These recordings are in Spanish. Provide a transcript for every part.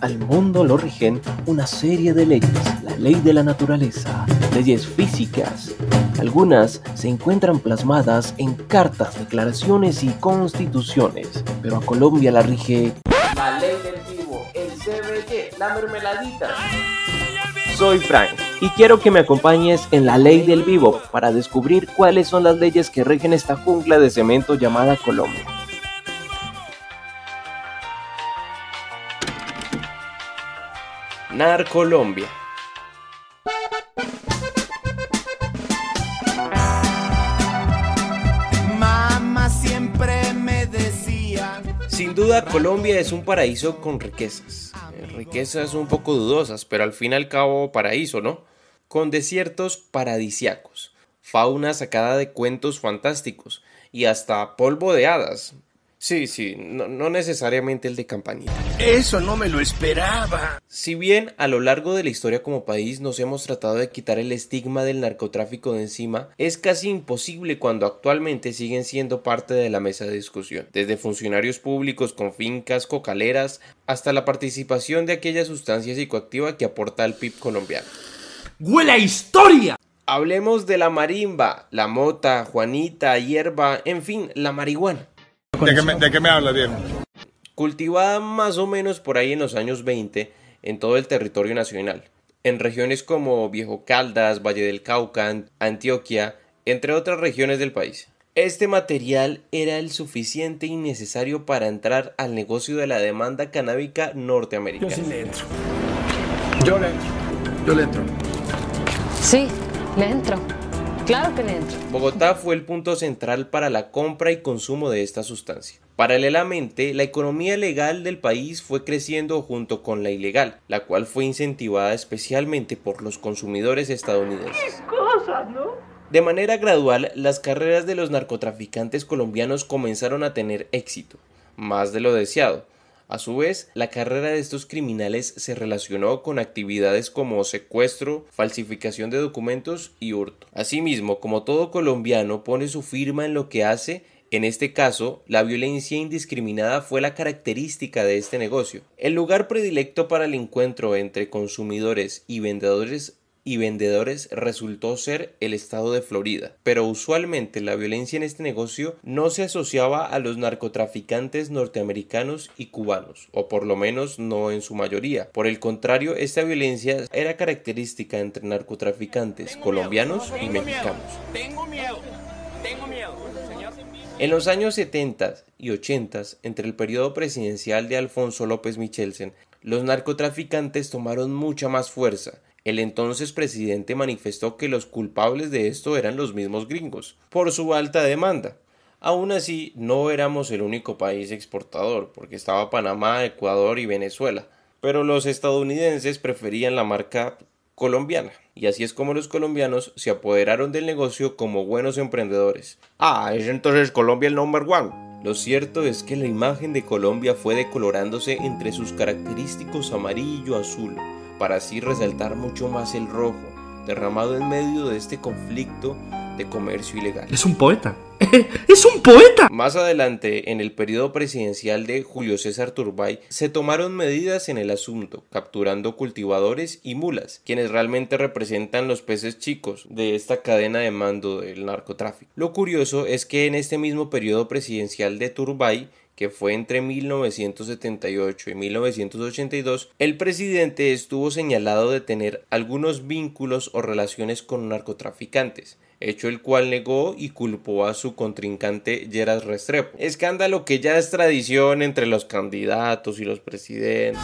Al mundo lo rigen una serie de leyes, la ley de la naturaleza, leyes físicas. Algunas se encuentran plasmadas en cartas, declaraciones y constituciones, pero a Colombia la rige la ley del vivo, el CBG, la mermeladita. Soy Frank y quiero que me acompañes en la ley del vivo para descubrir cuáles son las leyes que rigen esta jungla de cemento llamada Colombia. Narcolombia. Mamá siempre me decía. Sin duda Colombia es un paraíso con riquezas. Eh, Riquezas un poco dudosas, pero al fin y al cabo paraíso, ¿no? Con desiertos paradisiacos, fauna sacada de cuentos fantásticos y hasta polvo de hadas. Sí, sí, no, no necesariamente el de campanita. Eso no me lo esperaba. Si bien a lo largo de la historia como país nos hemos tratado de quitar el estigma del narcotráfico de encima, es casi imposible cuando actualmente siguen siendo parte de la mesa de discusión, desde funcionarios públicos con fincas cocaleras hasta la participación de aquella sustancia psicoactiva que aporta al PIB colombiano. ¡Huele a historia! Hablemos de la marimba, la mota, juanita, hierba, en fin, la marihuana. ¿De qué, me, ¿De qué me hablas, viejo? cultivada más o menos por ahí en los años 20 en todo el territorio nacional, en regiones como Viejo Caldas, Valle del Cauca, Antioquia, entre otras regiones del país. Este material era el suficiente y necesario para entrar al negocio de la demanda canábica norteamericana. le entro. Yo le entro. Yo le entro. Sí, le entro. Claro que le entro. Bogotá fue el punto central para la compra y consumo de esta sustancia. Paralelamente, la economía legal del país fue creciendo junto con la ilegal, la cual fue incentivada especialmente por los consumidores estadounidenses. De manera gradual, las carreras de los narcotraficantes colombianos comenzaron a tener éxito, más de lo deseado. A su vez, la carrera de estos criminales se relacionó con actividades como secuestro, falsificación de documentos y hurto. Asimismo, como todo colombiano pone su firma en lo que hace, en este caso, la violencia indiscriminada fue la característica de este negocio. El lugar predilecto para el encuentro entre consumidores y vendedores y vendedores resultó ser el estado de Florida, pero usualmente la violencia en este negocio no se asociaba a los narcotraficantes norteamericanos y cubanos, o por lo menos no en su mayoría. Por el contrario, esta violencia era característica entre narcotraficantes colombianos y mexicanos. Tengo miedo, tengo miedo, señor. En los años 70 y 80, entre el periodo presidencial de Alfonso López Michelsen, los narcotraficantes tomaron mucha más fuerza. El entonces presidente manifestó que los culpables de esto eran los mismos gringos, por su alta demanda. Aún así, no éramos el único país exportador, porque estaba Panamá, Ecuador y Venezuela, pero los estadounidenses preferían la marca colombiana, y así es como los colombianos se apoderaron del negocio como buenos emprendedores. Ah, es entonces Colombia el number one. Lo cierto es que la imagen de Colombia fue decolorándose entre sus característicos amarillo-azul, para así resaltar mucho más el rojo, derramado en medio de este conflicto de comercio ilegal. Es un poeta. ¡Es un poeta! Más adelante, en el periodo presidencial de Julio César Turbay, se tomaron medidas en el asunto, capturando cultivadores y mulas, quienes realmente representan los peces chicos de esta cadena de mando del narcotráfico. Lo curioso es que en este mismo periodo presidencial de Turbay, que fue entre 1978 y 1982, el presidente estuvo señalado de tener algunos vínculos o relaciones con narcotraficantes, hecho el cual negó y culpó a su contrincante Geras Restrepo. Escándalo que ya es tradición entre los candidatos y los presidentes.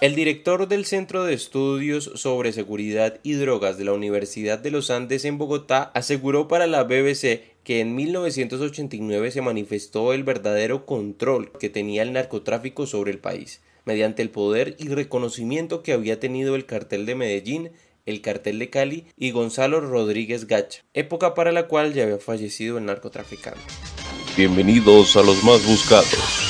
El director del Centro de Estudios sobre Seguridad y Drogas de la Universidad de los Andes en Bogotá aseguró para la BBC que en 1989 se manifestó el verdadero control que tenía el narcotráfico sobre el país, mediante el poder y reconocimiento que había tenido el cartel de Medellín, el cartel de Cali y Gonzalo Rodríguez Gacha, época para la cual ya había fallecido el narcotraficante. Bienvenidos a los más buscados.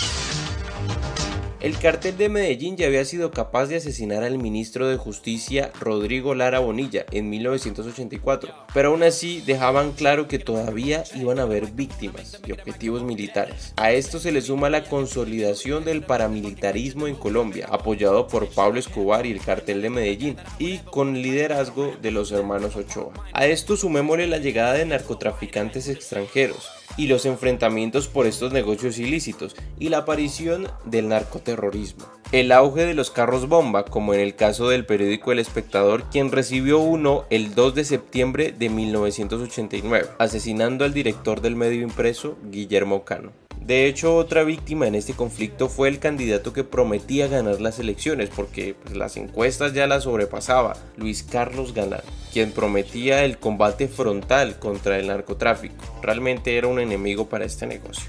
El cartel de Medellín ya había sido capaz de asesinar al ministro de Justicia Rodrigo Lara Bonilla en 1984, pero aún así dejaban claro que todavía iban a haber víctimas y objetivos militares. A esto se le suma la consolidación del paramilitarismo en Colombia, apoyado por Pablo Escobar y el cartel de Medellín, y con liderazgo de los hermanos Ochoa. A esto sumémosle la llegada de narcotraficantes extranjeros, y los enfrentamientos por estos negocios ilícitos y la aparición del narcoterrorismo. El auge de los carros bomba, como en el caso del periódico El Espectador, quien recibió uno el 2 de septiembre de 1989, asesinando al director del medio impreso, Guillermo Cano. De hecho, otra víctima en este conflicto fue el candidato que prometía ganar las elecciones, porque pues, las encuestas ya las sobrepasaba, Luis Carlos Galán, quien prometía el combate frontal contra el narcotráfico. Realmente era un enemigo para este negocio.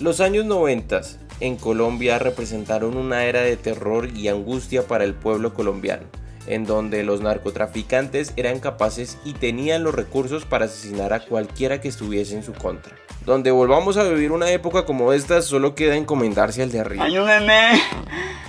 Los años 90 en Colombia representaron una era de terror y angustia para el pueblo colombiano en donde los narcotraficantes eran capaces y tenían los recursos para asesinar a cualquiera que estuviese en su contra. Donde volvamos a vivir una época como esta, solo queda encomendarse al de arriba. ¡Ayúdenme!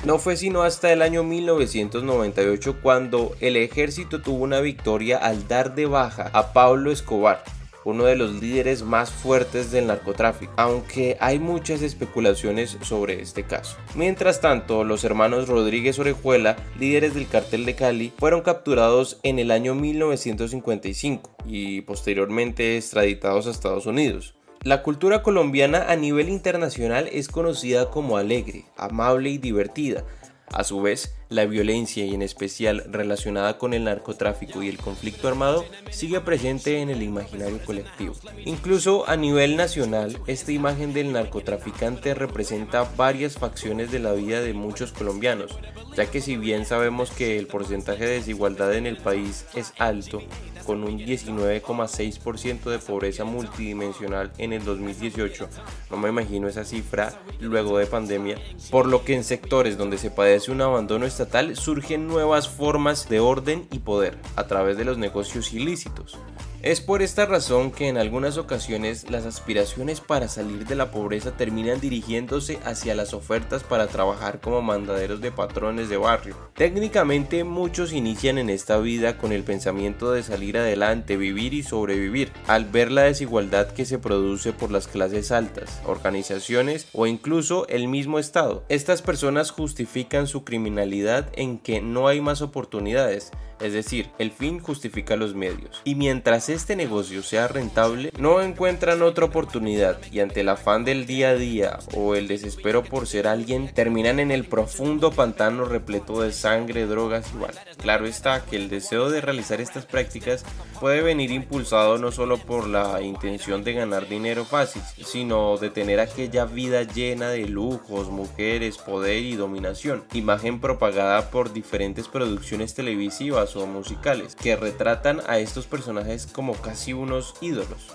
No fue sino hasta el año 1998 cuando el ejército tuvo una victoria al dar de baja a Pablo Escobar, uno de los líderes más fuertes del narcotráfico, aunque hay muchas especulaciones sobre este caso. Mientras tanto, los hermanos Rodríguez Orejuela, líderes del cartel de Cali, fueron capturados en el año 1955 y posteriormente extraditados a Estados Unidos. La cultura colombiana a nivel internacional es conocida como alegre, amable y divertida, a su vez, la violencia y en especial relacionada con el narcotráfico y el conflicto armado sigue presente en el imaginario colectivo. Incluso a nivel nacional, esta imagen del narcotraficante representa varias facciones de la vida de muchos colombianos, ya que si bien sabemos que el porcentaje de desigualdad en el país es alto, con un 19,6% de pobreza multidimensional en el 2018. No me imagino esa cifra luego de pandemia, por lo que en sectores donde se padece un abandono estatal surgen nuevas formas de orden y poder a través de los negocios ilícitos. Es por esta razón que en algunas ocasiones las aspiraciones para salir de la pobreza terminan dirigiéndose hacia las ofertas para trabajar como mandaderos de patrones de barrio. Técnicamente muchos inician en esta vida con el pensamiento de salir adelante, vivir y sobrevivir, al ver la desigualdad que se produce por las clases altas, organizaciones o incluso el mismo Estado. Estas personas justifican su criminalidad en que no hay más oportunidades, es decir, el fin justifica los medios. Y mientras este negocio sea rentable, no encuentran otra oportunidad y ante el afán del día a día o el desespero por ser alguien, terminan en el profundo pantano repleto de sangre, drogas y balas. Claro está que el deseo de realizar estas prácticas puede venir impulsado no solo por la intención de ganar dinero fácil, sino de tener aquella vida llena de lujos, mujeres, poder y dominación, imagen propagada por diferentes producciones televisivas o musicales que retratan a estos personajes como casi unos ídolos.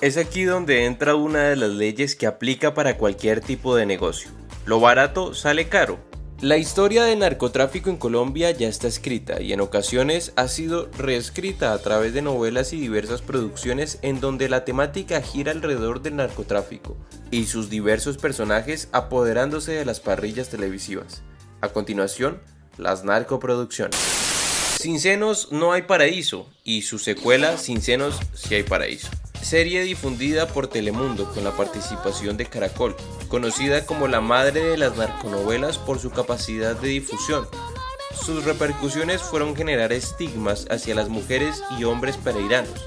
Es aquí donde entra una de las leyes que aplica para cualquier tipo de negocio. Lo barato sale caro. La historia del narcotráfico en Colombia ya está escrita y en ocasiones ha sido reescrita a través de novelas y diversas producciones en donde la temática gira alrededor del narcotráfico y sus diversos personajes apoderándose de las parrillas televisivas. A continuación, las narcoproducciones. Sin senos no hay paraíso y su secuela Sin senos sí hay paraíso. Serie difundida por Telemundo con la participación de Caracol, conocida como la madre de las narconovelas por su capacidad de difusión. Sus repercusiones fueron generar estigmas hacia las mujeres y hombres pereiranos.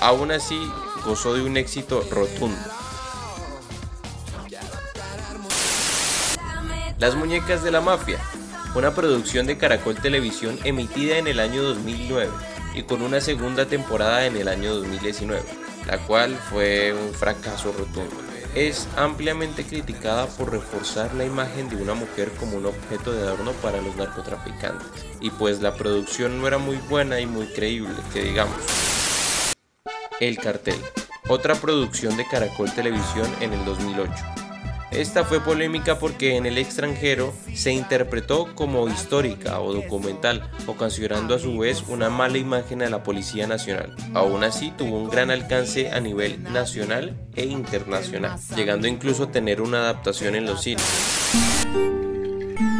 Aún así, gozó de un éxito rotundo. Las muñecas de la mafia, una producción de Caracol Televisión emitida en el año 2009 y con una segunda temporada en el año 2019, la cual fue un fracaso rotundo. Es ampliamente criticada por reforzar la imagen de una mujer como un objeto de adorno para los narcotraficantes, y pues la producción no era muy buena y muy creíble, que digamos. El cartel, otra producción de Caracol Televisión en el 2008 esta fue polémica porque en el extranjero se interpretó como histórica o documental, ocasionando a su vez una mala imagen a la Policía Nacional. Aún así tuvo un gran alcance a nivel nacional e internacional, llegando incluso a tener una adaptación en los cines.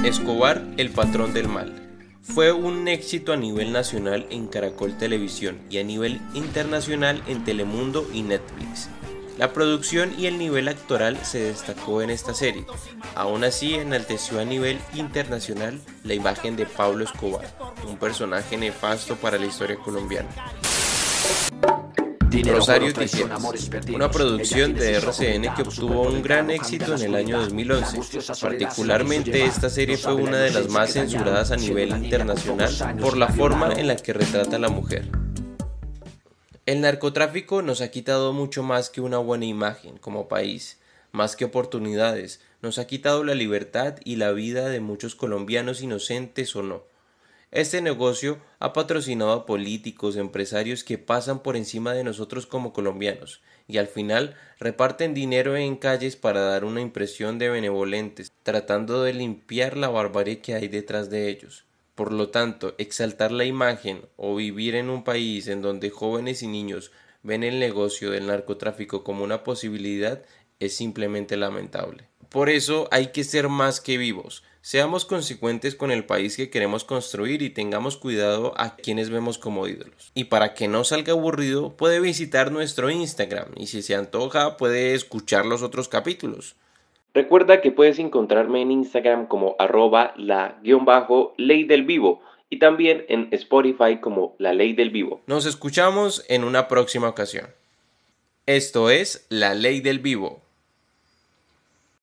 Escobar, el patrón del mal. Fue un éxito a nivel nacional en Caracol Televisión y a nivel internacional en Telemundo y Netflix. La producción y el nivel actoral se destacó en esta serie. Aún así, enalteció a nivel internacional la imagen de Pablo Escobar, un personaje nefasto para la historia colombiana. Rosario Tijeras, una producción de RCN que obtuvo un gran éxito en el año 2011. Particularmente esta serie fue una de las más censuradas a nivel internacional por la forma en la que retrata a la mujer. El narcotráfico nos ha quitado mucho más que una buena imagen como país, más que oportunidades, nos ha quitado la libertad y la vida de muchos colombianos inocentes o no. Este negocio ha patrocinado a políticos, empresarios que pasan por encima de nosotros como colombianos y al final reparten dinero en calles para dar una impresión de benevolentes, tratando de limpiar la barbarie que hay detrás de ellos. Por lo tanto, exaltar la imagen o vivir en un país en donde jóvenes y niños ven el negocio del narcotráfico como una posibilidad es simplemente lamentable. Por eso hay que ser más que vivos. Seamos consecuentes con el país que queremos construir y tengamos cuidado a quienes vemos como ídolos. Y para que no salga aburrido, puede visitar nuestro Instagram y si se antoja puede escuchar los otros capítulos. Recuerda que puedes encontrarme en Instagram como arroba la guion bajo ley del vivo y también en Spotify como la ley del vivo. Nos escuchamos en una próxima ocasión. Esto es La Ley del Vivo.